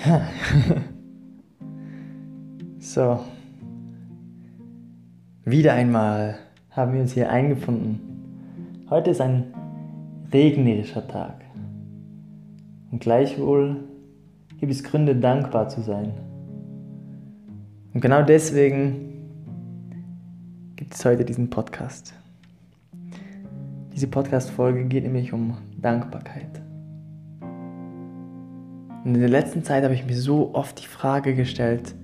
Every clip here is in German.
so. Wieder einmal haben wir uns hier eingefunden. Heute ist ein regnerischer Tag. Und gleichwohl gibt es Gründe, dankbar zu sein. Und genau deswegen gibt es heute diesen Podcast. Diese Podcast-Folge geht nämlich um Dankbarkeit. Und in der letzten Zeit habe ich mir so oft die Frage gestellt,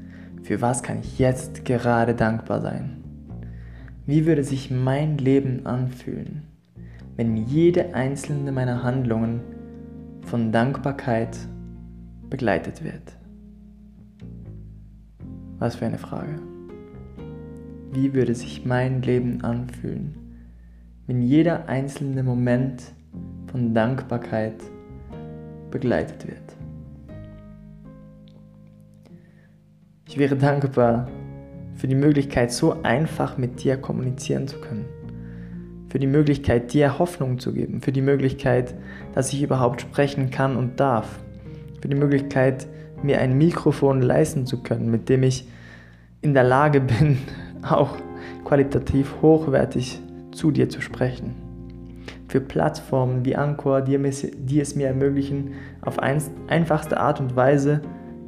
für was kann ich jetzt gerade dankbar sein? Wie würde sich mein Leben anfühlen, wenn jede einzelne meiner Handlungen von Dankbarkeit begleitet wird? Was für eine Frage. Wie würde sich mein Leben anfühlen, wenn jeder einzelne Moment von Dankbarkeit begleitet wird? Ich wäre dankbar für die Möglichkeit, so einfach mit dir kommunizieren zu können. Für die Möglichkeit, dir Hoffnung zu geben. Für die Möglichkeit, dass ich überhaupt sprechen kann und darf. Für die Möglichkeit, mir ein Mikrofon leisten zu können, mit dem ich in der Lage bin, auch qualitativ hochwertig zu dir zu sprechen. Für Plattformen wie Anchor, die, es mir ermöglichen, auf einfachste Art und Weise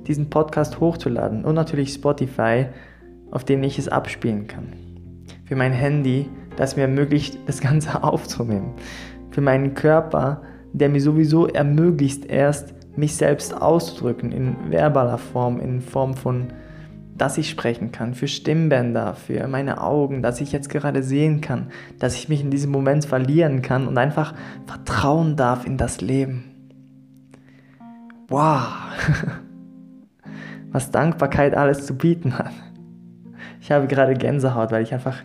diesen Podcast hochzuladen und natürlich Spotify, auf dem ich es abspielen kann. Für mein Handy, das mir ermöglicht, das Ganze aufzunehmen. Für meinen Körper, der mir sowieso ermöglicht erst, mich selbst auszudrücken in verbaler Form, in Form von, dass ich sprechen kann, für Stimmbänder, für meine Augen, dass ich jetzt gerade sehen kann, dass ich mich in diesem Moment verlieren kann und einfach vertrauen darf in das Leben. Wow! was Dankbarkeit alles zu bieten hat. Ich habe gerade Gänsehaut, weil ich einfach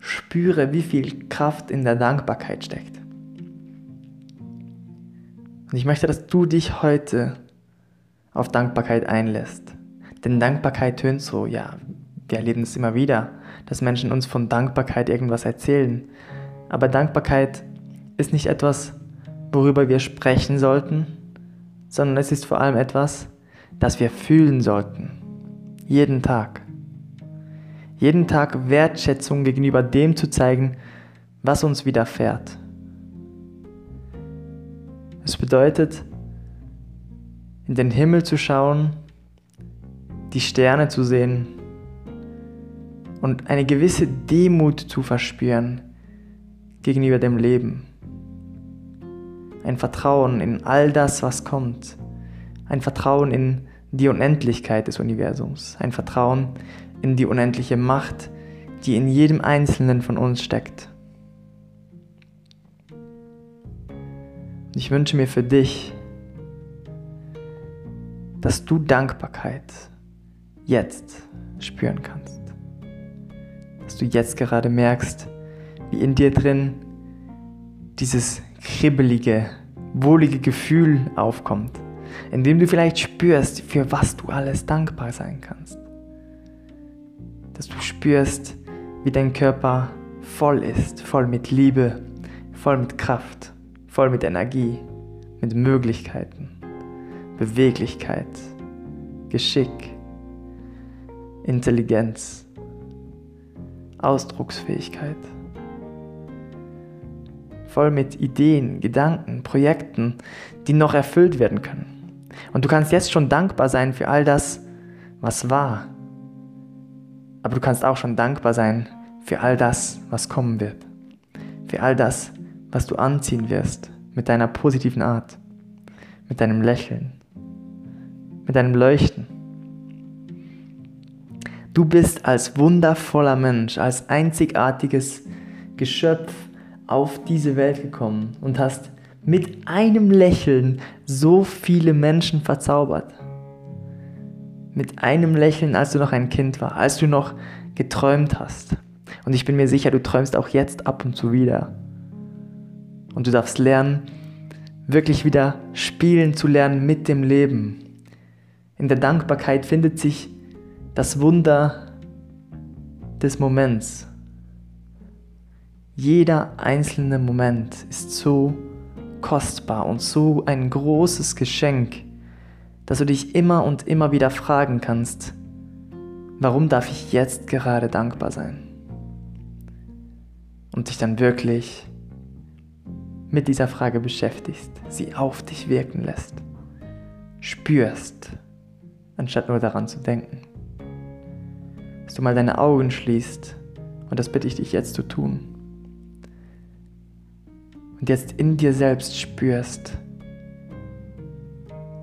spüre, wie viel Kraft in der Dankbarkeit steckt. Und ich möchte, dass du dich heute auf Dankbarkeit einlässt. Denn Dankbarkeit tönt so, ja, wir erleben es immer wieder, dass Menschen uns von Dankbarkeit irgendwas erzählen. Aber Dankbarkeit ist nicht etwas, worüber wir sprechen sollten, sondern es ist vor allem etwas, das wir fühlen sollten. Jeden Tag. Jeden Tag Wertschätzung gegenüber dem zu zeigen, was uns widerfährt. Es bedeutet, in den Himmel zu schauen, die Sterne zu sehen und eine gewisse Demut zu verspüren gegenüber dem Leben. Ein Vertrauen in all das, was kommt ein Vertrauen in die Unendlichkeit des Universums, ein Vertrauen in die unendliche Macht, die in jedem Einzelnen von uns steckt. Ich wünsche mir für dich, dass du Dankbarkeit jetzt spüren kannst. Dass du jetzt gerade merkst, wie in dir drin dieses kribbelige, wohlige Gefühl aufkommt indem du vielleicht spürst, für was du alles dankbar sein kannst. Dass du spürst, wie dein Körper voll ist, voll mit Liebe, voll mit Kraft, voll mit Energie, mit Möglichkeiten, Beweglichkeit, Geschick, Intelligenz, Ausdrucksfähigkeit. Voll mit Ideen, Gedanken, Projekten, die noch erfüllt werden können. Und du kannst jetzt schon dankbar sein für all das, was war. Aber du kannst auch schon dankbar sein für all das, was kommen wird. Für all das, was du anziehen wirst mit deiner positiven Art, mit deinem Lächeln, mit deinem Leuchten. Du bist als wundervoller Mensch, als einzigartiges Geschöpf auf diese Welt gekommen und hast mit einem Lächeln so viele Menschen verzaubert. Mit einem Lächeln, als du noch ein Kind war, als du noch geträumt hast. Und ich bin mir sicher, du träumst auch jetzt ab und zu wieder. Und du darfst lernen, wirklich wieder spielen zu lernen mit dem Leben. In der Dankbarkeit findet sich das Wunder des Moments. Jeder einzelne Moment ist so kostbar und so ein großes Geschenk, dass du dich immer und immer wieder fragen kannst, warum darf ich jetzt gerade dankbar sein? Und dich dann wirklich mit dieser Frage beschäftigst, sie auf dich wirken lässt, spürst, anstatt nur daran zu denken. Dass du mal deine Augen schließt, und das bitte ich dich jetzt zu tun. Und jetzt in dir selbst spürst,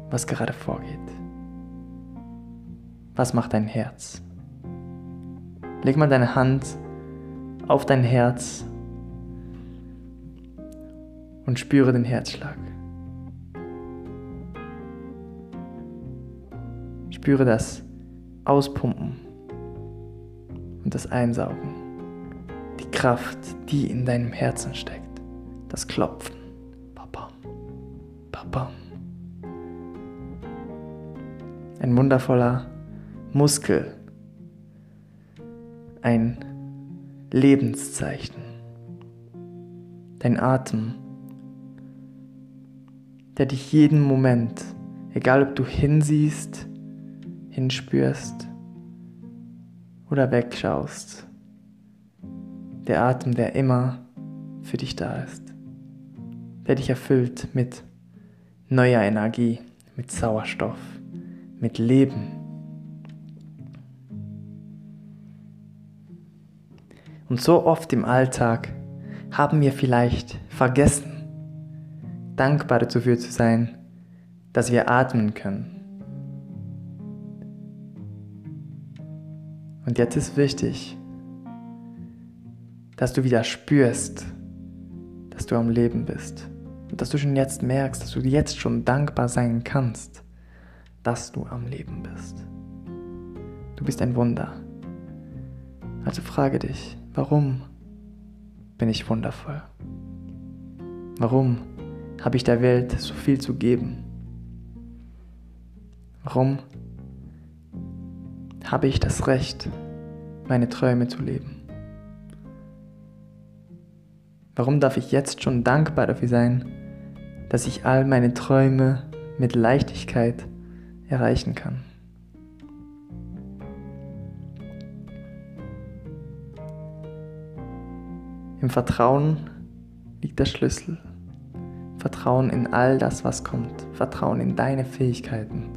was gerade vorgeht. Was macht dein Herz? Leg mal deine Hand auf dein Herz und spüre den Herzschlag. Spüre das Auspumpen und das Einsaugen. Die Kraft, die in deinem Herzen steckt. Das Klopfen. Papa. Papa. Ein wundervoller Muskel. Ein Lebenszeichen. Dein Atem, der dich jeden Moment, egal ob du hinsiehst, hinspürst oder wegschaust, der Atem, der immer für dich da ist, der dich erfüllt mit neuer Energie, mit Sauerstoff, mit Leben. Und so oft im Alltag haben wir vielleicht vergessen, dankbar dafür zu sein, dass wir atmen können. Und jetzt ist wichtig, dass du wieder spürst, dass du am Leben bist. Dass du schon jetzt merkst, dass du jetzt schon dankbar sein kannst, dass du am Leben bist. Du bist ein Wunder. Also frage dich, warum bin ich wundervoll? Warum habe ich der Welt so viel zu geben? Warum habe ich das Recht, meine Träume zu leben? Warum darf ich jetzt schon dankbar dafür sein, dass ich all meine Träume mit Leichtigkeit erreichen kann? Im Vertrauen liegt der Schlüssel. Vertrauen in all das, was kommt. Vertrauen in deine Fähigkeiten.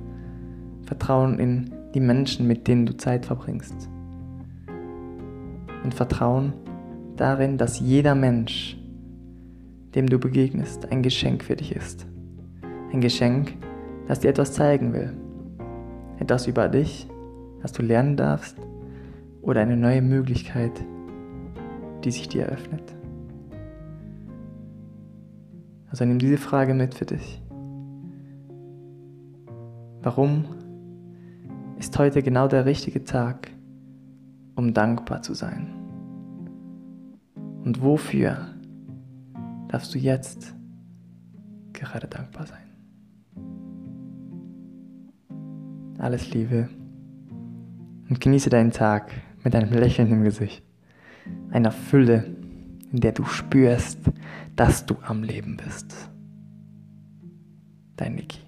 Vertrauen in die Menschen, mit denen du Zeit verbringst. Und Vertrauen darin, dass jeder Mensch, dem du begegnest, ein Geschenk für dich ist. Ein Geschenk, das dir etwas zeigen will. Etwas über dich, das du lernen darfst oder eine neue Möglichkeit, die sich dir eröffnet. Also nimm diese Frage mit für dich. Warum ist heute genau der richtige Tag, um dankbar zu sein? Und wofür darfst du jetzt gerade dankbar sein? Alles Liebe und genieße deinen Tag mit einem Lächeln im Gesicht einer Fülle, in der du spürst, dass du am Leben bist. Dein Niki.